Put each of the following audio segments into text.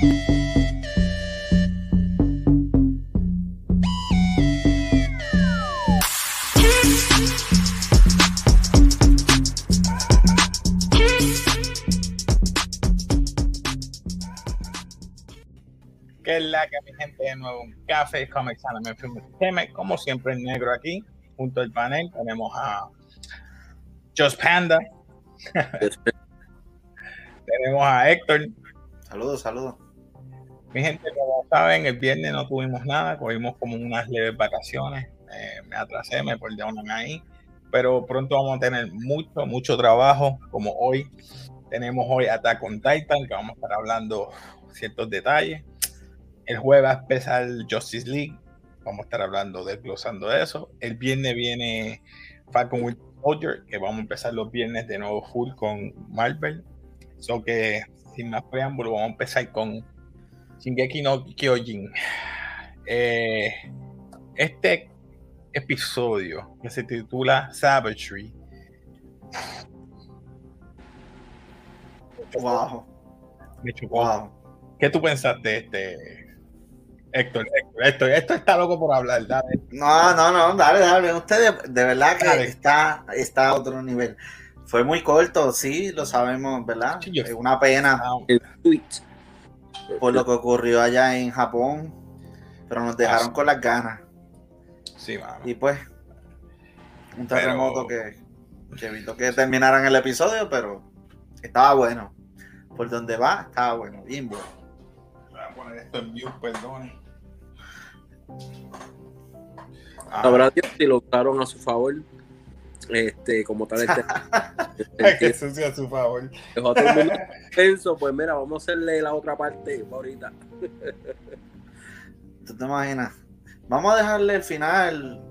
Que es la que mi gente de nuevo un café Comics Anime como siempre en negro aquí junto al panel tenemos a Just Panda. Tenemos a Héctor. Saludos saludos mi gente como saben el viernes no tuvimos nada cogimos como unas leves vacaciones eh, me atrasé me perdieron ahí pero pronto vamos a tener mucho mucho trabajo como hoy tenemos hoy Attack on Titan que vamos a estar hablando ciertos detalles el jueves va a empezar Justice League. Vamos a estar hablando, desglosando de eso. El viernes viene Falcon Winter Soldier, que vamos a empezar los viernes de nuevo full con Marvel. So que, sin más preámbulo, vamos a empezar con Shingeki no Kyojin. Eh, este episodio que se titula Savagery. Wow. Me chocó. Wow. ¿Qué tú pensaste de este, Héctor, Héctor, esto está loco por hablar, dale. No, no, no, dale, dale. Usted de, verdad que está, está a otro nivel. Fue muy corto, sí, lo sabemos, ¿verdad? Es una pena por lo que ocurrió allá en Japón, pero nos dejaron con las ganas. Sí, mano. Y pues, un terremoto que, que evitó que terminaran el episodio, pero estaba bueno. Por donde va, estaba bueno, bien bueno. Voy a poner esto en view, perdón. Habrá Dios si lo usaron a su favor. Este, como tal, este, que eso sea a su favor. Dejó a todo el mundo tenso, pues mira, vamos a hacerle la otra parte ahorita. ¿Tú te imaginas? Vamos a dejarle el final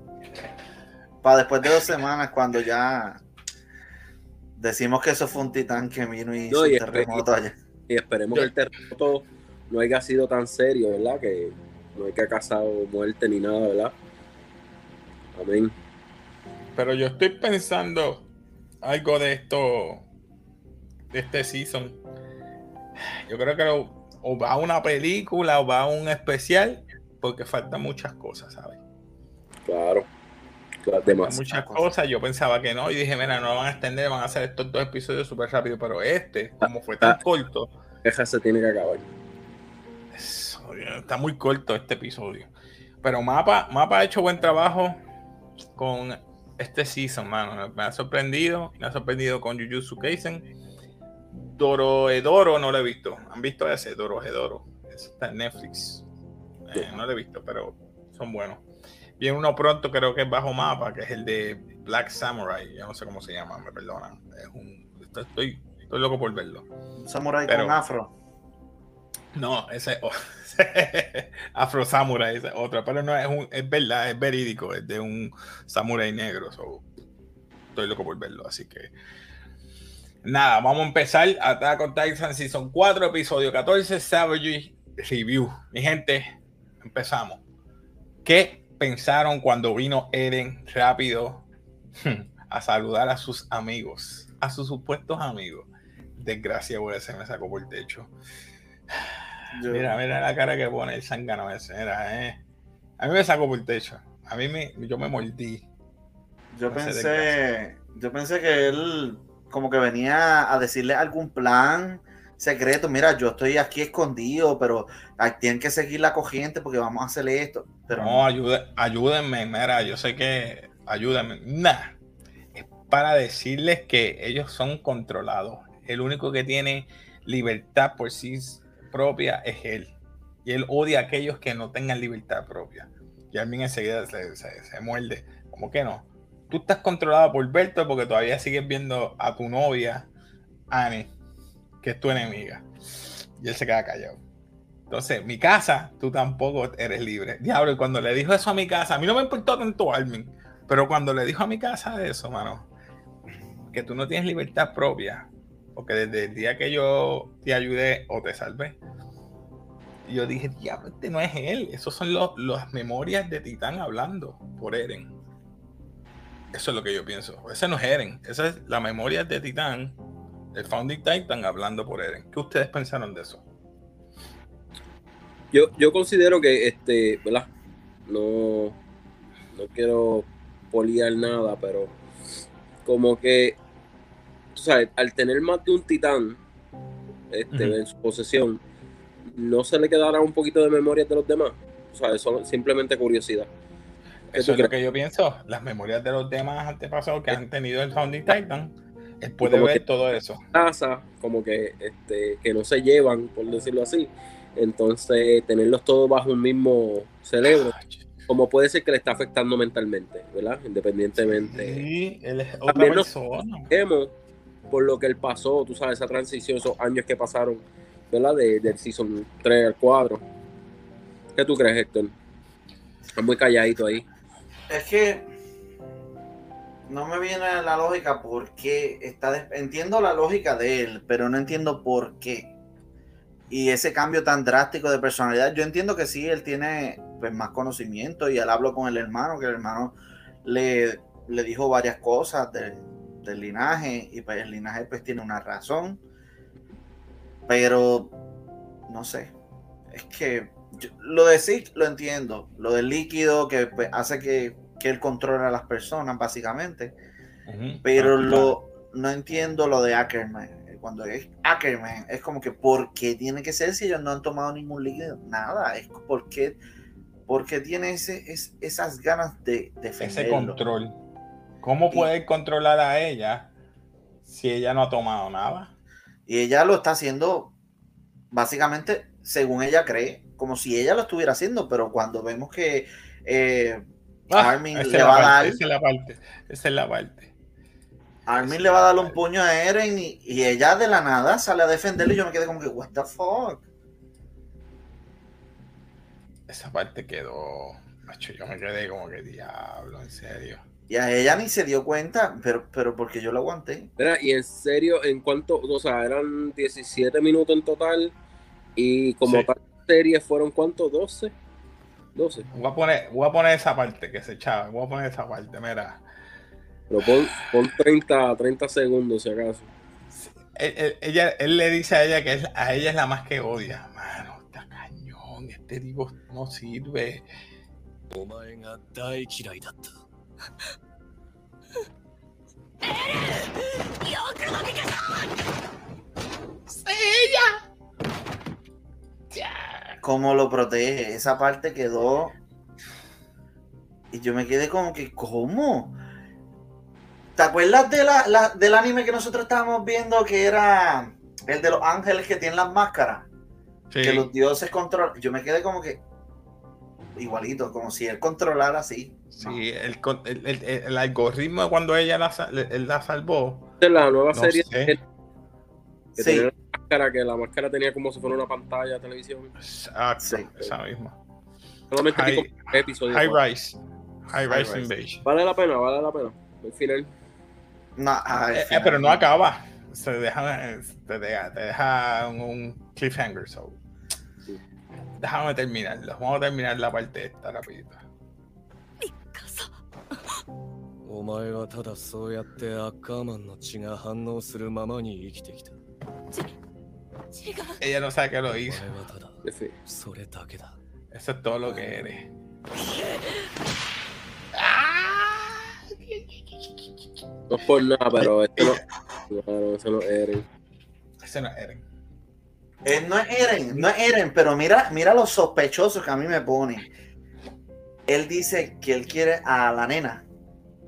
para después de dos semanas cuando ya decimos que eso fue un titán que vino y hizo No, y un terremoto allá. Y esperemos que el terremoto no haya sido tan serio, ¿verdad? Que no hay que ha causado muerte ni nada, ¿verdad? Amén. Pero yo estoy pensando algo de esto, de este season. Yo creo que lo- o va a una película o va a un especial, porque faltan muchas cosas, ¿sabes? Claro. Demás. muchas cosas. Yo pensaba que no, y dije, mira, no lo van a extender, van a hacer estos dos episodios súper rápido, pero este, como fue tan Ah. corto, Esa se tiene que acabar. Está muy corto este episodio. Pero Mapa, Mapa ha hecho buen trabajo con este season, mano. Me ha sorprendido. Me ha sorprendido con Jujutsu Kaisen. Dorohedoro no lo he visto. ¿Han visto ese? Dorohedoro. Ese Está en Netflix. Eh, no lo he visto, pero son buenos. Viene uno pronto, creo que es bajo mapa, que es el de Black Samurai. Yo no sé cómo se llama, me perdonan. Es un, estoy, estoy loco por verlo. Samurai Pero- con afro. No, ese oh, Afro Samurai, ese es otro, pero no es, un, es verdad, es verídico, es de un samurai negro. so, estoy loco por verlo, así que nada, vamos a empezar. Attack on Titan Season 4, episodio 14, Savage Review. Mi gente, empezamos. ¿Qué pensaron cuando vino Eren rápido a saludar a sus amigos, a sus supuestos amigos? Desgracia, güey, se me sacó por el techo. Yo- Mira, mira la cara que pone el zángano ese. Mira, eh. A mí me sacó por el techo. A mí me, yo me mordí. Yo No pensé, yo pensé que él como que venía a decirle algún plan secreto. Mira, yo estoy aquí escondido, pero tienen que seguir la corriente porque vamos a hacer esto. Pero no, ayude- ayúdenme, mira, yo sé que ayúdenme. Nah, es para decirles que ellos son controlados. El único que tiene libertad por sí propia es él. Y él odia a aquellos que no tengan libertad propia. Y Armin enseguida se, se- se muerde. ¿Cómo que no? Tú estás controlado por Berto porque todavía sigues viendo a tu novia, Annie, que es tu enemiga. Y él se queda callado. Entonces, mi casa, tú tampoco eres libre. Diablo, y cuando le dijo eso a mi casa, a mí no me importó tanto Armin, pero cuando le dijo a mi casa eso, mano, que tú no tienes libertad propia, porque desde el día que yo te ayudé o te salvé, yo dije, diablo, este no es él, esos son los, las memorias de Titán hablando por Eren. Eso es lo que yo pienso. Ese no es Eren, esa es la memoria de Titán, el Founding Titan hablando por Eren. ¿Qué ustedes pensaron de eso? Yo, yo considero que, este, ¿verdad? No, no quiero poliar nada, pero como que, tú sabes, al tener más de un titán este, en su posesión, no se le quedará un poquito de memoria de los demás. O sea, eso es simplemente curiosidad. ¿Qué Eso es lo que yo pienso. Las memorias de los demás antepasados que han tenido el Founding Titan, él puede como ver que- todo eso. casa, como que, este, que no se llevan, por decirlo así. Entonces, tenerlos todos bajo un mismo cerebro, como puede ser que le está afectando mentalmente, ¿verdad? Independientemente. Sí, él es otra También persona. Vemos por lo que él pasó, tú sabes, esa transición, esos años que pasaron, ¿verdad? De, del season 3 al 4. ¿Qué tú crees, Héctor? Está muy calladito ahí. Es que no me viene la lógica porque está des- entiendo la lógica de él, pero no entiendo por qué. Y ese cambio tan drástico de personalidad, yo entiendo que sí, él tiene pues, más conocimiento y él habló con el hermano, que el hermano le, le dijo varias cosas de- del linaje y pues el linaje pues tiene una razón. Pero no sé, es que yo- lo de Zeke lo entiendo, lo del líquido que pues, hace que, que él controle a las personas básicamente, pero Ah, lo, no entiendo lo de Ackerman. Cuando es Ackerman, es como que ¿por qué tiene que ser si ellos no han tomado ningún líquido? Nada, es porque, porque tiene ese, es- esas ganas de ese defenderlo. control. ¿Cómo puede controlar a ella si ella no ha tomado nada? Y ella lo está haciendo básicamente según ella cree, como si ella lo estuviera haciendo, pero cuando vemos que eh, Ah, Armin le va a dar- esa es la parte. Esa es la parte. Armin le va a dar un puño a Eren y, y ella de la nada sale a defenderlo y yo me quedé como que, what the fuck. Esa parte quedó. macho, yo me quedé como que diablo, en serio. Y a ella ni se dio cuenta, pero, pero porque yo lo aguanté. Mira, y en serio, en cuanto, o sea, eran 17 minutos en total y como Sí. tal serie fueron cuántos, 12. 12. Voy a poner, voy a poner esa parte que se echaba. Voy a poner esa parte, mira. Pero pon, pon 30, 30 segundos si acaso. Él, él- ella, él le dice a ella que es- a ella es la más que odia. Mano, está cañón. Este tipo no sirve. ¡Ella! cómo lo protege. Esa parte quedó. Y yo me quedé como que, ¿cómo? ¿Te acuerdas de la, la, del anime que nosotros estábamos viendo que era el de los ángeles que tienen las máscaras? Que los dioses controlan. Yo me quedé como que, Igualito, como si él controlara así. Sí, el, con- el- el- el- el algoritmo de cuando ella la, la salvó. Es la nueva No serie sé. que Sí, tenía la máscara, que la máscara tenía como si fuera una pantalla de televisión. Exacto, Sí. esa misma. Solamente High- como episodios. High Rise. High High Rise. Invasion. Vale la pena, vale la pena. Al final. no, al Eh, eh, pero no acaba. Se deja, eh, te deja, te deja un, un cliffhanger. So. Sí. Déjame terminarlo. Vamos a terminar la parte esta rapidito. お前はただそうやってアッカーマンの血が反応するままに生きてきた違う Ella no sabe que lo お前 hizo. はただ En fin. それだけだ Eso es todo lo que eres. No es por nada, pero este no. Claro, ese no es Eren. Ese no es Eren. Eh, no es Eren, no es Eren, pero mira, mira los sospechosos que a mí me pone. Él dice que él quiere a la nena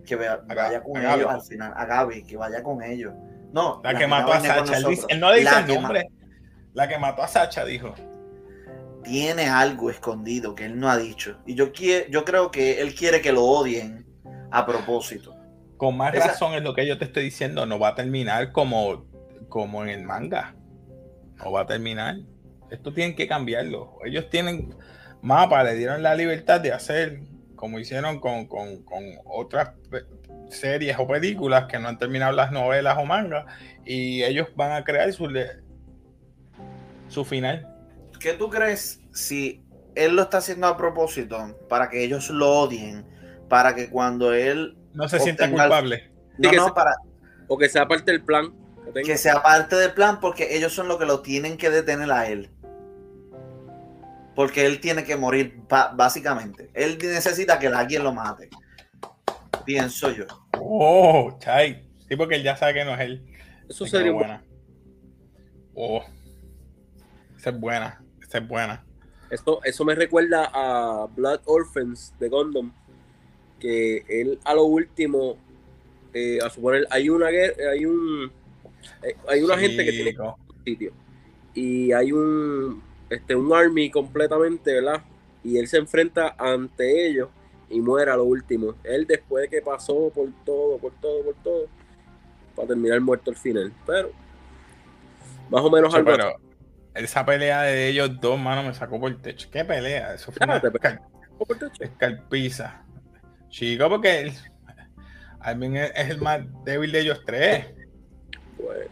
que vaya con ellos al final, a Gaby, que vaya con ellos. No, La que nena mató a Sacha. Él, dice- no dice La el que nombre. La que mató a Sacha dijo. Tiene algo escondido que él no ha dicho. Y yo, quie- yo creo que él quiere que lo odien a propósito. Con más Esa- razón es lo que yo te estoy diciendo. No va a terminar como, como en el manga. No va a terminar. Esto tienen que cambiarlo. Ellos tienen mapa, le dieron la libertad de hacer como hicieron con, con- con otras series o películas que no han terminado las novelas o mangas. Y ellos van a crear su, su final. ¿Qué tú crees si él lo está haciendo a propósito para que ellos lo odien? Para que cuando él. No se sienta el- culpable. No, que no, se- para O que sea parte del plan. Que sea parte del plan porque ellos son los que lo tienen que detener a él. Porque él tiene que morir, básicamente. Él necesita que alguien lo mate. Pienso yo. Oh, Chai. Sí, porque él ya sabe que no es él. Eso Se sería buena. Oh. Esa es buena. Esa es buena. Eso, eso me recuerda a Blood Orphans de Gundam, que él a lo último, eh, a suponer, hay una guerra, hay un, hay una gente que tiene sitio y hay un, este, un army completamente, ¿verdad? Y él se enfrenta ante ellos y muere a lo último. Él después de que pasó por todo, por todo, por todo, para terminar muerto al final. Pero más o menos algo pero esa pelea de ellos dos, mano, me sacó por el techo. ¿Qué pelea? Eso fue una por techo. escalpiza. Chico, porque él, Alvin es, es el más débil de ellos tres. Bueno,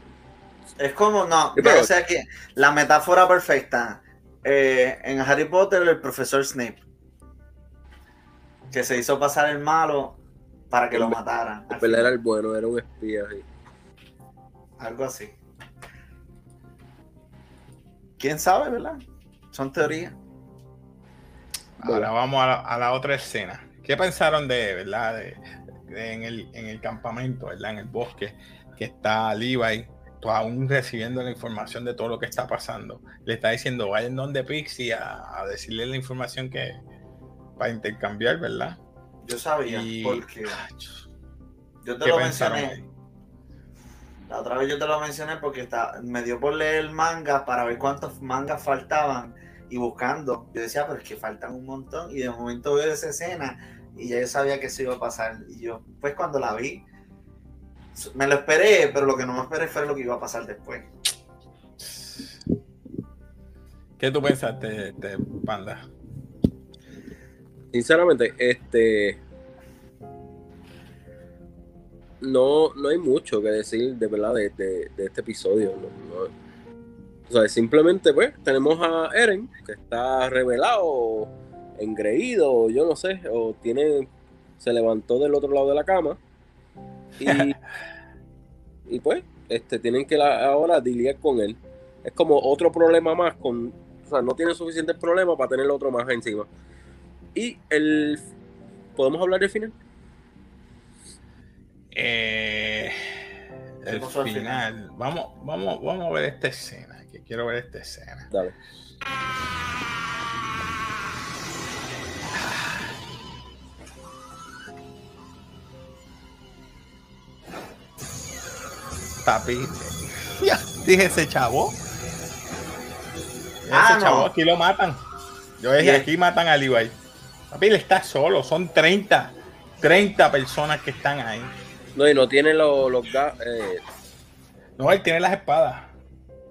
Es como, no, ya sé que la metáfora perfecta. eh, en Harry Potter, el profesor Snape. Que se hizo pasar el malo para que lo mataran. él era el bueno, era un espía. sí. Algo así. ¿Quién sabe, verdad? Son teorías. Ahora vamos a la, a la otra escena. ¿Qué pensaron de, verdad? De, de en, el, en el campamento, ¿verdad? En el bosque, que está Levi, aún recibiendo la información de todo lo que está pasando. Le está diciendo, vayan donde Pixie a, a decirle la información que para intercambiar, ¿verdad? Yo sabía, Y- porque yo te ¿Qué lo pensaron mencioné. La otra vez yo te lo mencioné porque está, me dio por leer el manga para ver cuántos mangas faltaban y buscando. Yo decía, pero es que faltan un montón. Y de momento veo esa escena y ya yo sabía que eso iba a pasar. Y yo, pues cuando la vi, me lo esperé, pero lo que no me esperé fue lo que iba a pasar después. ¿Qué tú pensaste, de Panda? Sinceramente, este. No, no hay mucho que decir de verdad de, de- de este episodio. no- no. O sea, simplemente, pues, tenemos a Eren, que está revelado, engreído, yo no sé, o tiene. Se levantó del otro lado de la cama. Y, y pues, este, tienen que la- ahora lidiar con él. Es como otro problema más con. O sea, no tiene suficientes problemas para tener otro más encima. Y el. ¿Podemos hablar del final? Eh, el pasó al final. Vamos, vamos, vamos a ver esta escena. Que quiero ver esta escena. Dale. Papi. Ya, dije ese chavo. Ese Ah, no. chavo aquí lo matan. Yo dije Bien. aquí matan a Levi. Papi, él está solo. Son 30. 30 personas que están ahí. No, y no tiene los, los eh, No, él tiene las espadas.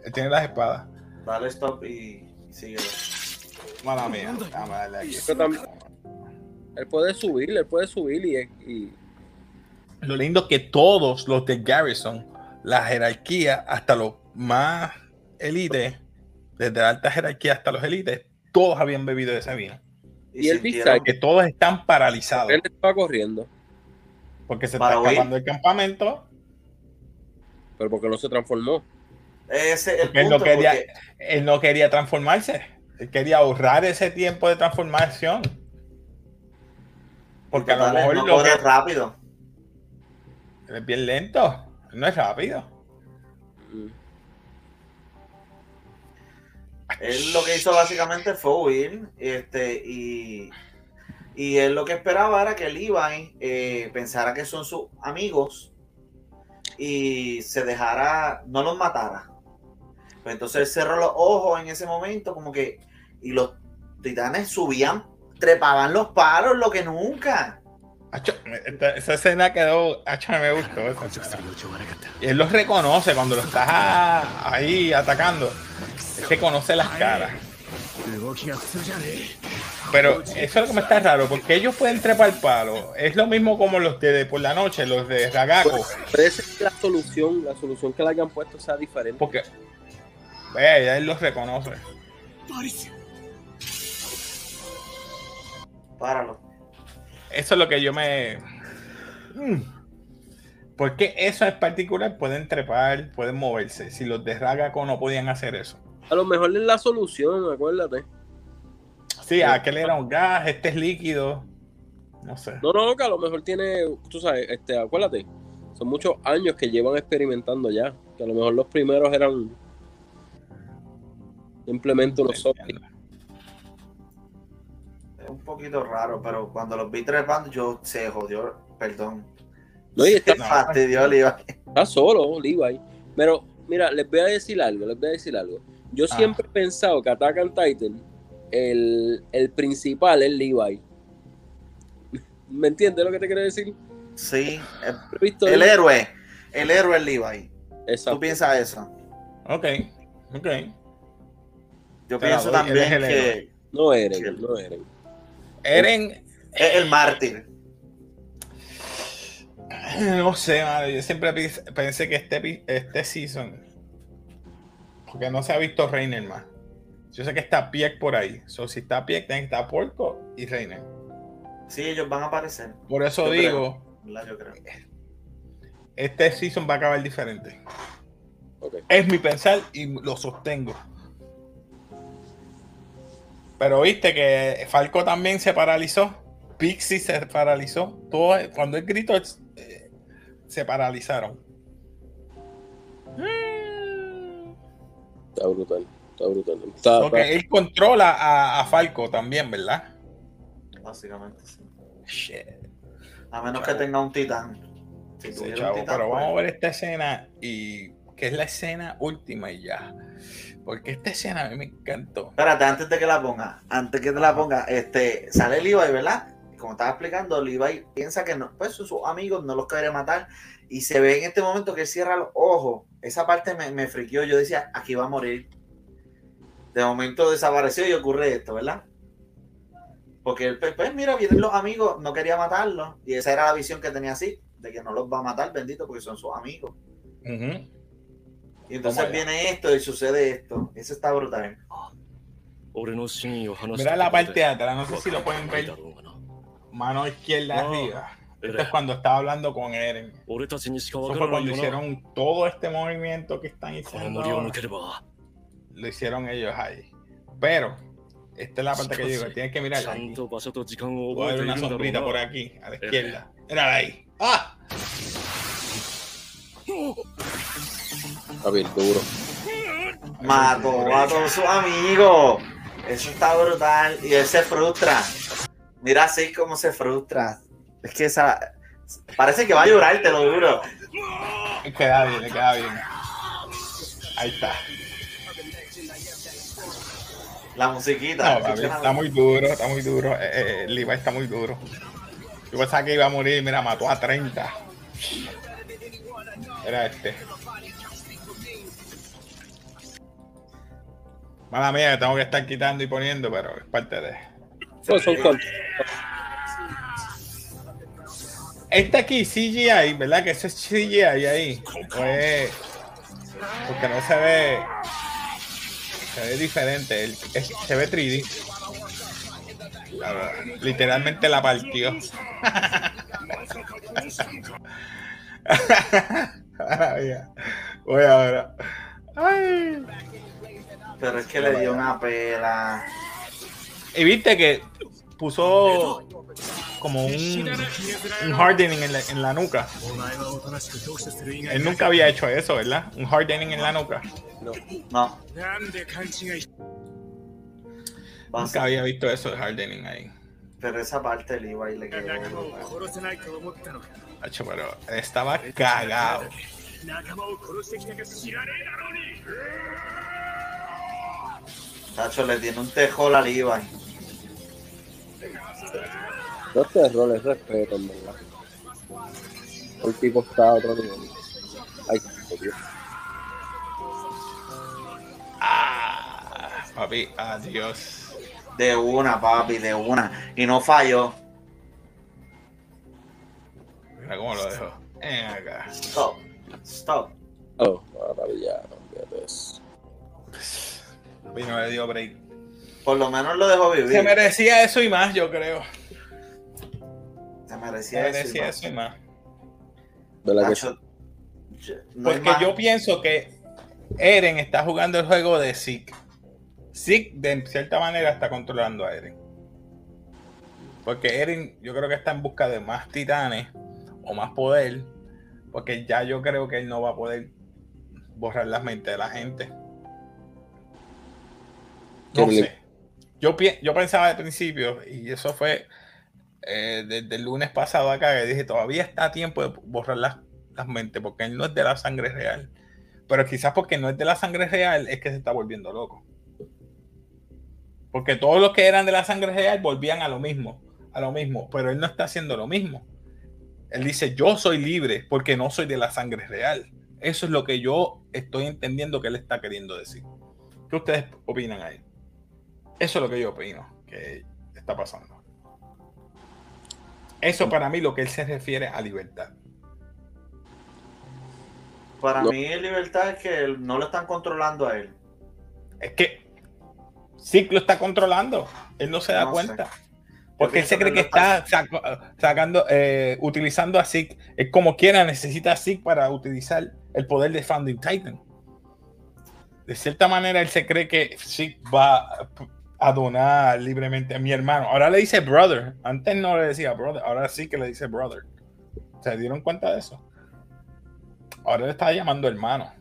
Él tiene las espadas. Dale stop y sigue. Mala mía. Déjame darle aquí. Pero tam- él puede subir, él puede subir y, y- Lo lindo es que todos los de Garrison, la jerarquía, hasta los más élites, desde la alta jerarquía hasta los élites, todos habían bebido de ese vino. Y el sintieron- Que todos están paralizados. él estaba corriendo, Porque se Para está huir. escapando del campamento. pero porque no se transformó. Ese es el Porque él no quería, porque- él no quería transformarse. Él quería ahorrar ese tiempo de transformación. Porque a lo mejor no lo corre que rápido. él es bien lento. No es rápido. Él lo que hizo básicamente fue huir. Este, y, y él lo que esperaba era que Levi eh, pensara que son sus amigos y se dejara, no los matara. Pues entonces él cerró los ojos en ese momento, como que, y los titanes subían, trepaban los palos, lo que nunca. Acho, esta- esa escena quedó. acho, me gustó. Y él los reconoce cuando lo estás ahí atacando. Él reconoce las caras. Pero eso es lo que me está raro, porque ellos pueden trepar palo. Es lo mismo como los de, por la noche, los de Ragaco. Puede ser que la solución, la solución que le hayan puesto sea diferente. Porque ya él los reconoce. Páralo. Eso es lo que yo me. Mm. Porque eso en particular pueden trepar, pueden moverse. Si los de Ragaco no podían hacer eso. A lo mejor es la solución, acuérdate. Sí, aquel era un gas, este es líquido. No sé. No, no, que a lo mejor tiene, tú sabes, este, acuérdate, son muchos años que llevan experimentando ya. Que a lo mejor los primeros eran simplemente unos zombies. Es un poquito raro, pero cuando los vi trepando, yo se jodió, perdón. No, y está, Se fastidió el está solo, Levi. Pero, mira, les voy a decir algo, les voy a decir algo. Yo Ah. siempre he pensado que Attack on Titan, el, el principal es Levi. ¿Me entiendes lo que te quiero decir? Sí, el, He visto el héroe. El héroe es Levi. Exacto. ¿Tú piensas eso? Ok, ok. Yo Te pienso doy, también el que No Eren, Sí. no Eren. Eren, es el mártir. no sé, madre, yo siempre pensé que este, este season, porque no se ha visto Reiner más. Yo sé que está Pieck por ahí. So, si está Pieck, tiene que estar Porco y Reiner. Sí, ellos van a aparecer. Por eso Yo digo, ¿verdad? Yo creo. este season va a acabar diferente. Es mi pensar y lo sostengo. Pero viste que Falco también se paralizó. Pixie se paralizó. Todo, cuando él gritó, eh, se paralizaron. Está brutal, está brutal. Está- Porque él controla a, a Falco también, ¿verdad? Básicamente, sí. Shit. A menos Chavo. que tenga un titán. Si Sí, chavo, un titán, pero pues, vamos a ver esta escena y que es la escena última y ya. Porque esta escena a mí me encantó. Espérate, antes de que la ponga, antes que te la ponga, este, sale Levi, ¿verdad? Como estaba explicando, Levi piensa que no, pues sus amigos no los quiere matar y se ve en este momento que él cierra los ojos. Esa parte me, me friqueó. Yo decía, aquí va a morir. De momento desapareció y ocurre esto, ¿verdad? Porque él, pues, pues, mira, vienen los amigos, no quería matarlos. Y esa era la visión que tenía así, de que no los va a matar, bendito, porque son sus amigos. Ujú. Y entonces viene esto y sucede esto. Eso está brutal. Mira la parte de atrás, no sé si lo pueden ver. Mano izquierda arriba. Esto es cuando estaba hablando con Eren. Eso fue cuando hicieron todo este movimiento que están haciendo. Lo hicieron ellos ahí. Pero, esta es la parte que yo digo, tienes que mirar aquí. Voy una sombrita por aquí, a la izquierda. Mírala ahí. ¡Ah! Bien duro. Mató a todos sus amigos. Eso está brutal. Y él se frustra. Mira así como se frustra. Es que esa. Parece que va a llorar, te lo juro. Le queda bien, le queda bien. Ahí está. La musiquita. No, papi, está muy duro, está muy duro. Eh, eh, el Levi está muy duro. Yo pensaba que iba a morir, mira, mató a 30. Era este. Mala mía, que tengo que estar quitando y poniendo, pero es parte de. Pues son cuantos. Este aquí, CGI, ¿verdad? Que eso es CGI ahí. Pues, porque no se ve. Se ve diferente. el- es- se ve 3D. Claro, literalmente la partió. Voy ahora. Ay. Pero es que le dio una pela. Y viste que puso como un, un hardening en la, en la nuca. Él nunca había hecho eso, ¿verdad? Un hardening en la nuca. No. Nunca había visto eso de hardening ahí. Pero esa parte le iba y le quedó. Hacho, pero estaba cagado. Tacho, le tiene un tejol al Levi. Este rol es respeto, en verdad. El tipo está a otro nivel. Ay, Dios. Ah, papi, adiós. De una, papi, de una. Y no falló. Mira cómo lo dejo. Ven acá. Stop. Stop. Oh, maravilla, olvídate Papi, no le dio break. Por lo menos lo dejó Se vivir. merecía eso y más, yo creo. Se Se merecía eso. merecía eso y más. ¿Verdad que Tacho, yo- no hay Porque más. yo pienso que Eren está jugando el juego de Zeke. Zeke, de cierta manera, está controlando a Eren. Porque Eren, yo creo que está en busca de más titanes o más poder. Porque ya yo creo que él no va a poder borrar las mentes de la gente. No sé. Yo, yo pensaba al principio, y eso fue eh, desde el lunes pasado acá, que dije, todavía está a tiempo de borrar las, las mentes, porque él no es de la sangre real. Pero quizás porque no es de la sangre real, es que se está volviendo loco. Porque todos los que eran de la sangre real volvían a lo mismo, a lo mismo, pero él no está haciendo lo mismo. Él dice, yo soy libre porque no soy de la sangre real. Eso es lo que yo estoy entendiendo que él está queriendo decir. ¿Qué ustedes opinan ahí? Eso es lo que yo opino que está pasando. Eso para mí lo que él se refiere a libertad. Para No. mí, libertad es que él- no lo están controlando a él. Es que Ciclo está controlando. Él no se da No sé. cuenta. Porque él se cree que él lo está sacando, eh, utilizando a Zeke. Es como quiera, necesita a Zeke para utilizar el poder de Founding Titan. De cierta manera, él se cree que Zeke va a donar libremente a mi hermano. Ahora le dice brother. Antes no le decía brother. Ahora sí que le dice brother. ¿Se dieron cuenta de eso? Ahora le está llamando hermano.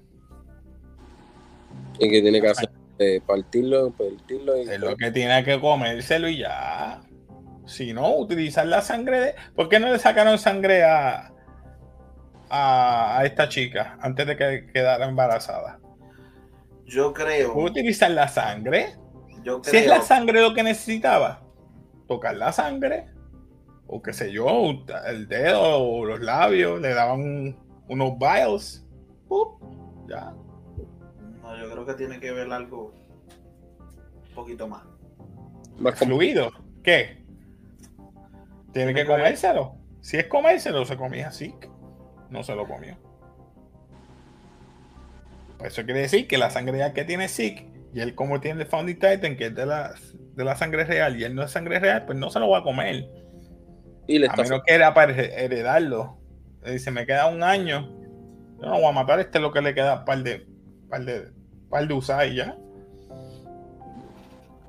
¿Y qué tiene que hacer? Eh, partirlo, partirlo. Y... Es lo que tiene que comérselo y ya. Si no, utilizar la sangre de. ¿Por qué no le sacaron sangre a, a, a esta chica antes de que quedara embarazada? Yo creo. ¿Puede utilizar la sangre? Yo Si es la sangre lo que necesitaba, tocar la sangre, o qué sé yo, el dedo o los labios, le daban un- unos vials. ¡pup! ya. No, yo creo que tiene que ver algo un poquito más. Más Fluido. ¿Qué? Tiene Tiene que que ver. comérselo. Si es comérselo, se comía así. No se lo comió. Pues eso quiere decir que la sangre que tiene Zeke y él como tiene el Founding Titan, que es de la, de la sangre real y él no es sangre real, pues no se lo va a comer. y le A está menos que era para heredarlo. Le dice, me queda un año. Yo no voy a matar, este es lo que le queda par de, par de, par de usar y ya.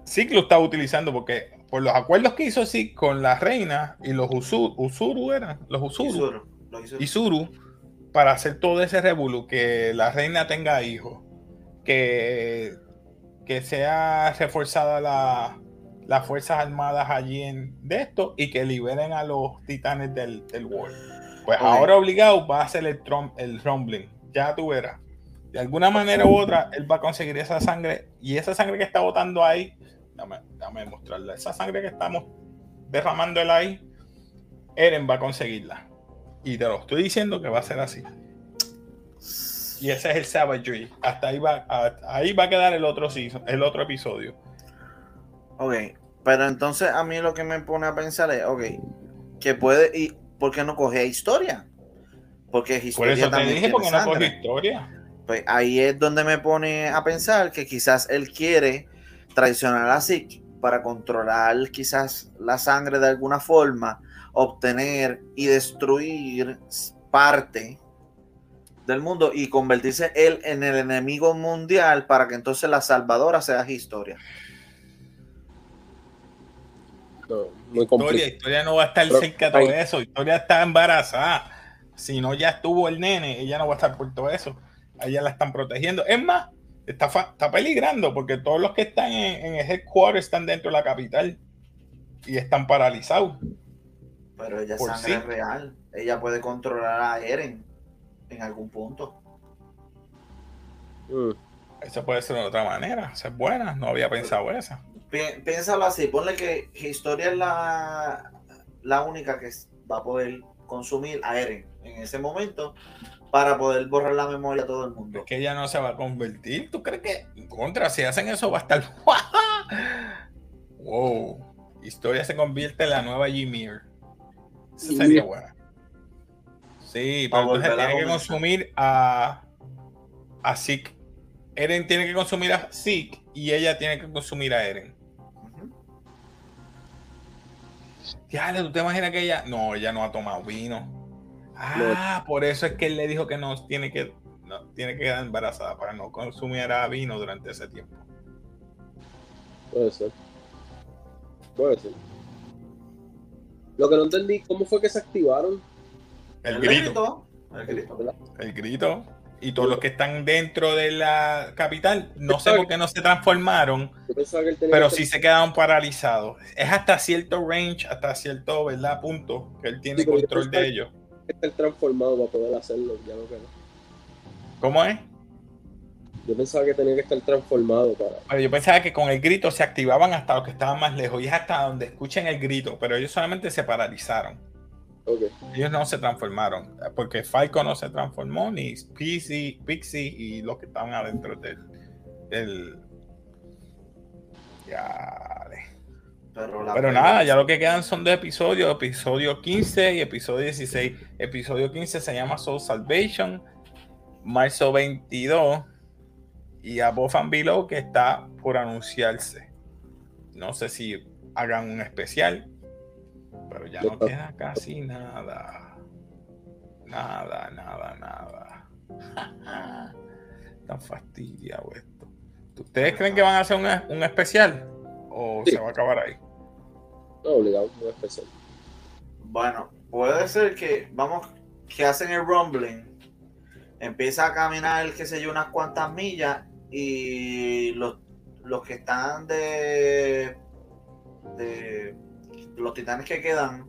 Zeke lo está utilizando porque por los acuerdos que hizo Zeke con la reina y los Usuru, Usuru eran, los Usuru, Isuru, lo hizo- Isuru, para hacer todo ese revolú, que la reina tenga hijos, que, que sea reforzada la, las fuerzas armadas allí en de esto y que liberen a los titanes del, del World. Pues ahora obligado va a hacer el, trum- el rumbling, ya tú verás. De alguna manera u otra, él va a conseguir esa sangre y esa sangre que está botando ahí, dame, dame mostrarla, esa sangre que estamos derramando él ahí, Eren va a conseguirla. Y te lo estoy diciendo que va a ser así. Y ese es el Savagery. Hasta ahí va, a- ahí va a quedar el otro season, el otro episodio. Ok, pero entonces a mí lo que me pone a pensar es, ok, que puede, y ¿por qué no coge historia? Porque es Por historia eso te también dije, tiene porque no coge historia. Pues ahí es donde me pone a pensar que quizás él quiere traicionar a Zeke para controlar quizás la sangre de alguna forma, obtener y destruir parte del mundo y convertirse él en el enemigo mundial para que entonces la salvadora sea historia. no, muy Historia, complicado. historia no va a estar Pero, cerca de todo eso. Historia está embarazada. Si no, ya estuvo el nene, ella no va a estar por todo eso. A ella la están protegiendo. Es más, está, está peligrando porque todos los que están en, en el headquarter están dentro de la capital y están paralizados. Pero ella es sangre sí. real. Ella puede controlar a Eren en algún punto. Mm, Eso puede ser de otra manera. Esa es buena. No había pensado esa. Pi- Piénsalo así, ponle que Historia es la, la única que va a poder consumir a Eren en ese momento para poder borrar la memoria a todo el mundo. Es que ella no se va a convertir. ¿Tú crees que en contra, si hacen eso, va a estar. wow. Historia se convierte en la nueva Ymir. Sería buena. Sí, pero entonces tiene que consumir a. A Zeke. Eren tiene que consumir a Zeke y ella tiene que consumir a Eren. Ya, ¿tú te imaginas que ella.? No, ella no ha tomado vino. Ah, por eso es que él le dijo que no tiene que. No, tiene que quedar embarazada para no consumir vino durante ese tiempo. puede ser. Puede ser. Lo que no entendí, ¿cómo fue que se activaron? El grito. El grito. El grito. Y todos los que están dentro de la capital, no sé por qué no se transformaron, pero sí se quedaron paralizados. Es hasta cierto range, hasta cierto, ¿verdad? Punto, que él tiene Sí, control de ellos. estar transformado para poder hacerlo, ya lo que no. ¿Cómo es? Yo pensaba que tenía que estar transformado para. Pero yo pensaba que con el grito se activaban hasta los que estaban más lejos y es hasta donde escuchen el grito, pero ellos solamente se paralizaron. Ellos no se transformaron, porque Falco no se transformó, ni Pixie, Pixie y los que estaban adentro del. del... Ya. Pero, la Pero pelea- nada, ya lo que quedan son dos episodios, episodio 15 y episodio 16. Episodio 15 se llama Soul Salvation, marzo 22, y Above and Below que está por anunciarse. No sé si hagan un especial, pero ya no queda casi nada. Nada, nada, nada. Tan fastidiado esto. ¿Ustedes creen que van a hacer una- un especial? ¿O Sí. se va a acabar ahí? No, obligado, no especial. Bueno, puede ser que, vamos, que hacen el rumbling, empieza a caminar, qué sé yo, unas cuantas millas y los, los que están de, de los titanes que quedan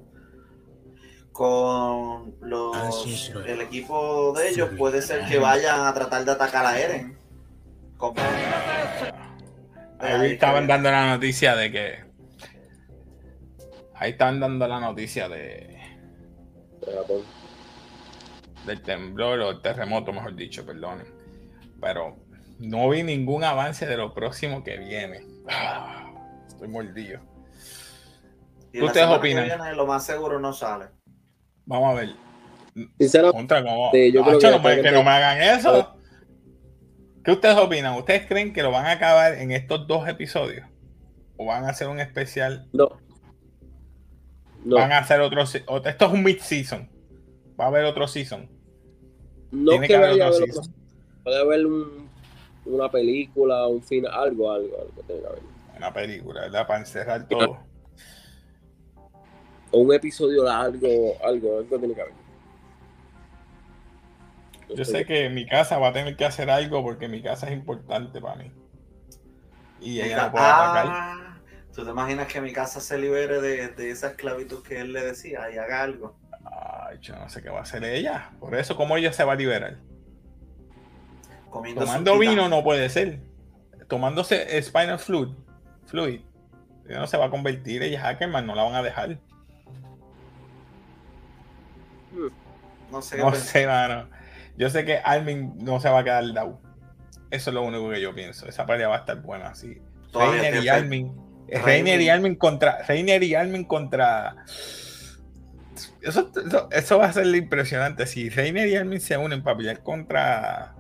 con los el equipo de ellos puede ser que vayan a tratar de atacar a Eren. Como- Ahí estaban dando la noticia de que. Ahí estaban dando la noticia de, del temblor o el terremoto, mejor dicho, perdonen. Pero no vi ningún avance de lo próximo que viene. Ah, Estoy mordido. Y la ¿Ustedes opinan? viene, lo más seguro no sale. Vamos a ver. Sinceramente, Contra, como, Sí, yo creo Acho, que- no me- que no me hagan eso. ¿Qué ustedes opinan? ¿Ustedes creen que lo van a acabar en estos dos episodios? ¿O van a hacer un especial no. No, van a hacer otro, otro- esto es un mid season va a haber otro season no tiene que haber otro haber otro- season. Puede haber un- una película, un final, algo, algo, algo tiene que haber. una película ¿verdad? para encerrar todo O un episodio largo, algo, algo tiene que haber. yo sé que mi casa va a tener que hacer algo porque mi casa es importante para mí. Y ella no puede atacar. Ah, ¿Tú te imaginas que mi casa se libere de, de esa esclavitud que él le decía y haga algo? Ay, yo no sé qué va a hacer ella. Por eso cómo ella se va a liberar Comiendo tomando vino no puede ser. Tomándose spinal fluid fluid ella no se va a convertir ella es Hackerman no la van a dejar No sé No pensar. sé, mano. Yo sé que Armin no se va a quedar down. Eso es lo único que yo pienso. Esa pelea va a estar buena, sí. Reiner y Armin. Reiner- Reiner y Armin contra. Reiner y Armin contra. Eso, eso, eso va a ser impresionante. Si Reiner y Armin se unen para pelear contra.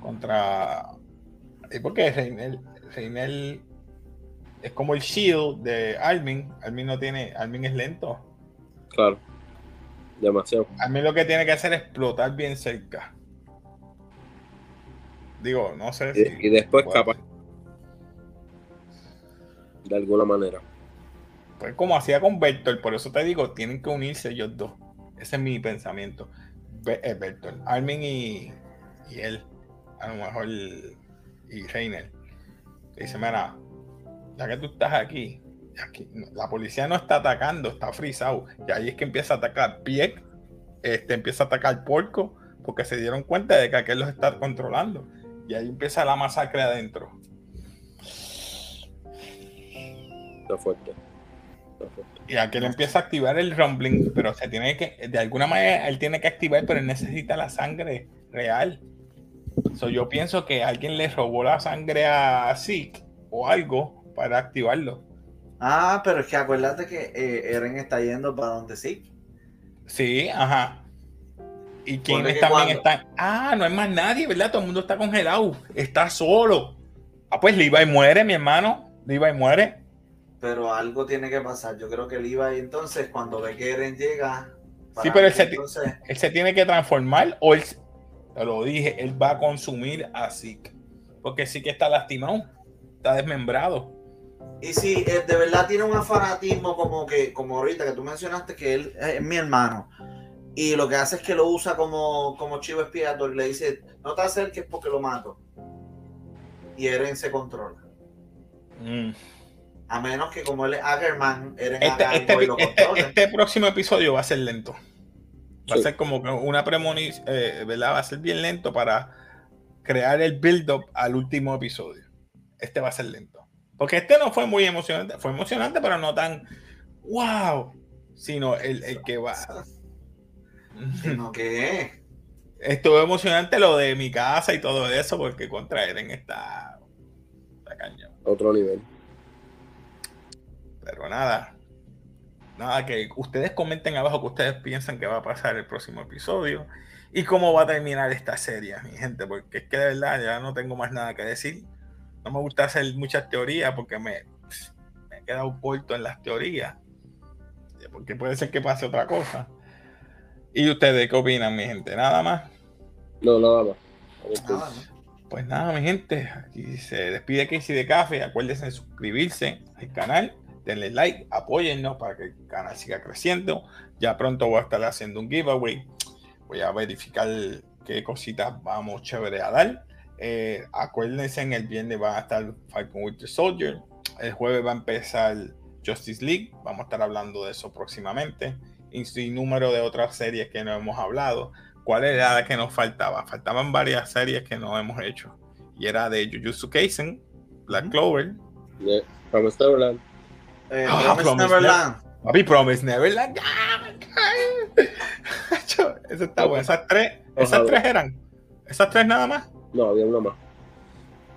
Contra. ¿Y por qué Reiner, Reiner es como el shield de Armin? Armin no tiene. Armin es lento. Claro. Demasiado. A mí lo que tiene que hacer es explotar bien cerca. Digo, no sé si. Y, y después capaz, de alguna manera. Pues como hacía con Bertolt, por eso te digo, tienen que unirse ellos dos. Ese es mi pensamiento. Eh, Bertolt, Armin y, y él, a lo mejor, y Reiner. Dice, mira, ya que tú estás aquí, aquí, la policía no está atacando, está frisado. Y ahí es que empieza a atacar Pieck, este, empieza a atacar Porco, porque se dieron cuenta de que aquel los está controlando. Y ahí empieza la masacre adentro. Está fuerte. Está fuerte. Y aquel empieza a activar el rumbling, pero se tiene que, de alguna manera, él tiene que activar, pero él necesita la sangre real. So, yo pienso que alguien le robó la sangre a Zeke o algo para activarlo. Ah, pero es que acuérdate que eh, Eren está yendo para donde sí. Sí, ajá. ¿Y que también cuando- está? Ah, no hay más nadie, ¿verdad? Todo el mundo está congelado. Está solo. Ah, pues Levi muere, mi hermano. Levi muere. Pero algo tiene que pasar. Yo creo que y entonces cuando ve que Eren llega. Sí, pero él mí, se- entonces, Él se tiene que transformar o él, te lo dije, él va a consumir a Zeke. Porque Zeke está lastimado, está desmembrado. Y si eh, de verdad tiene un fanatismo como que, como ahorita que tú mencionaste que él es mi hermano. Y lo que hace es que lo usa como, como chivo expiatorio y le dice, no te acerques porque lo mato. Y Eren se controla. Mm. A menos que como él es Ackerman, Eren Este, haga este- y lo este- controle. este próximo episodio va a ser lento. Va a ser como que una premonición, ¿verdad? Va a ser bien lento para crear el build-up al último episodio. Este va a ser lento. Porque este no fue muy emocionante. Fue emocionante, pero no tan wow. Sino el, el que va. Sino que Estuvo emocionante lo de mi casa y todo eso, porque contra Eren está. está cañón. Otro nivel. Pero nada. Nada, que ustedes comenten abajo que ustedes piensan que va a pasar el próximo episodio y cómo va a terminar esta serie, mi gente, porque es que de verdad ya no tengo más nada que decir. No me gusta hacer muchas teorías porque me, me he quedado corto en las teorías. Porque puede ser que pase otra cosa. ¿Y ustedes qué opinan, mi gente? Nada más. No, nada más. Nada, ¿no? Pues nada, mi gente, aquí se despide Casey de Café. Acuérdense de suscribirse al canal, denle like, apóyennos para que el canal siga creciendo. Ya pronto voy a estar haciendo un giveaway. Voy a verificar qué cositas vamos chévere a dar. Eh, acuérdense, en el viernes va a estar Falcon Winter Soldier. El jueves va a empezar Justice League. Vamos a estar hablando de eso próximamente. Y sin número de otras series que no hemos hablado. ¿Cuál era la que nos faltaba? Faltaban varias series que no hemos hecho. Y era de Jujutsu Kaisen, Black Clover, Yeah. Promised Neverland. Eh, Ah, Promised Promised Neverland. Papi Promise Neverland. Chacho, Eso está bueno. Esas tres, esas tres eran. Esas tres nada más. No, había una más.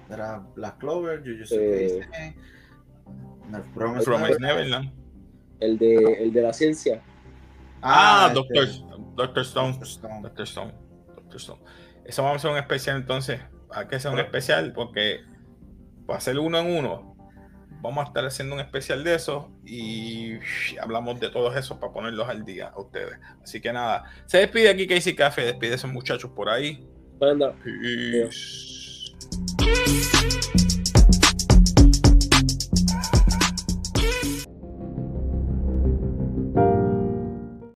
Era Black Clover, Jujutsu Eh, Promised Promise Neverland. El de, el de la ciencia. Ah, este, Doctor, Doctor Stone. Doctor Stone. Doctor Stone. Doctor Stone. Eso vamos a hacer un especial entonces. Hay que hacer un especial porque para hacer uno en uno, vamos a estar haciendo un especial de eso y hablamos de todos esos para ponerlos al día a ustedes. Así que nada, se despide aquí Casey Café, despide a esos muchachos por ahí. Bye that Peace. Peace.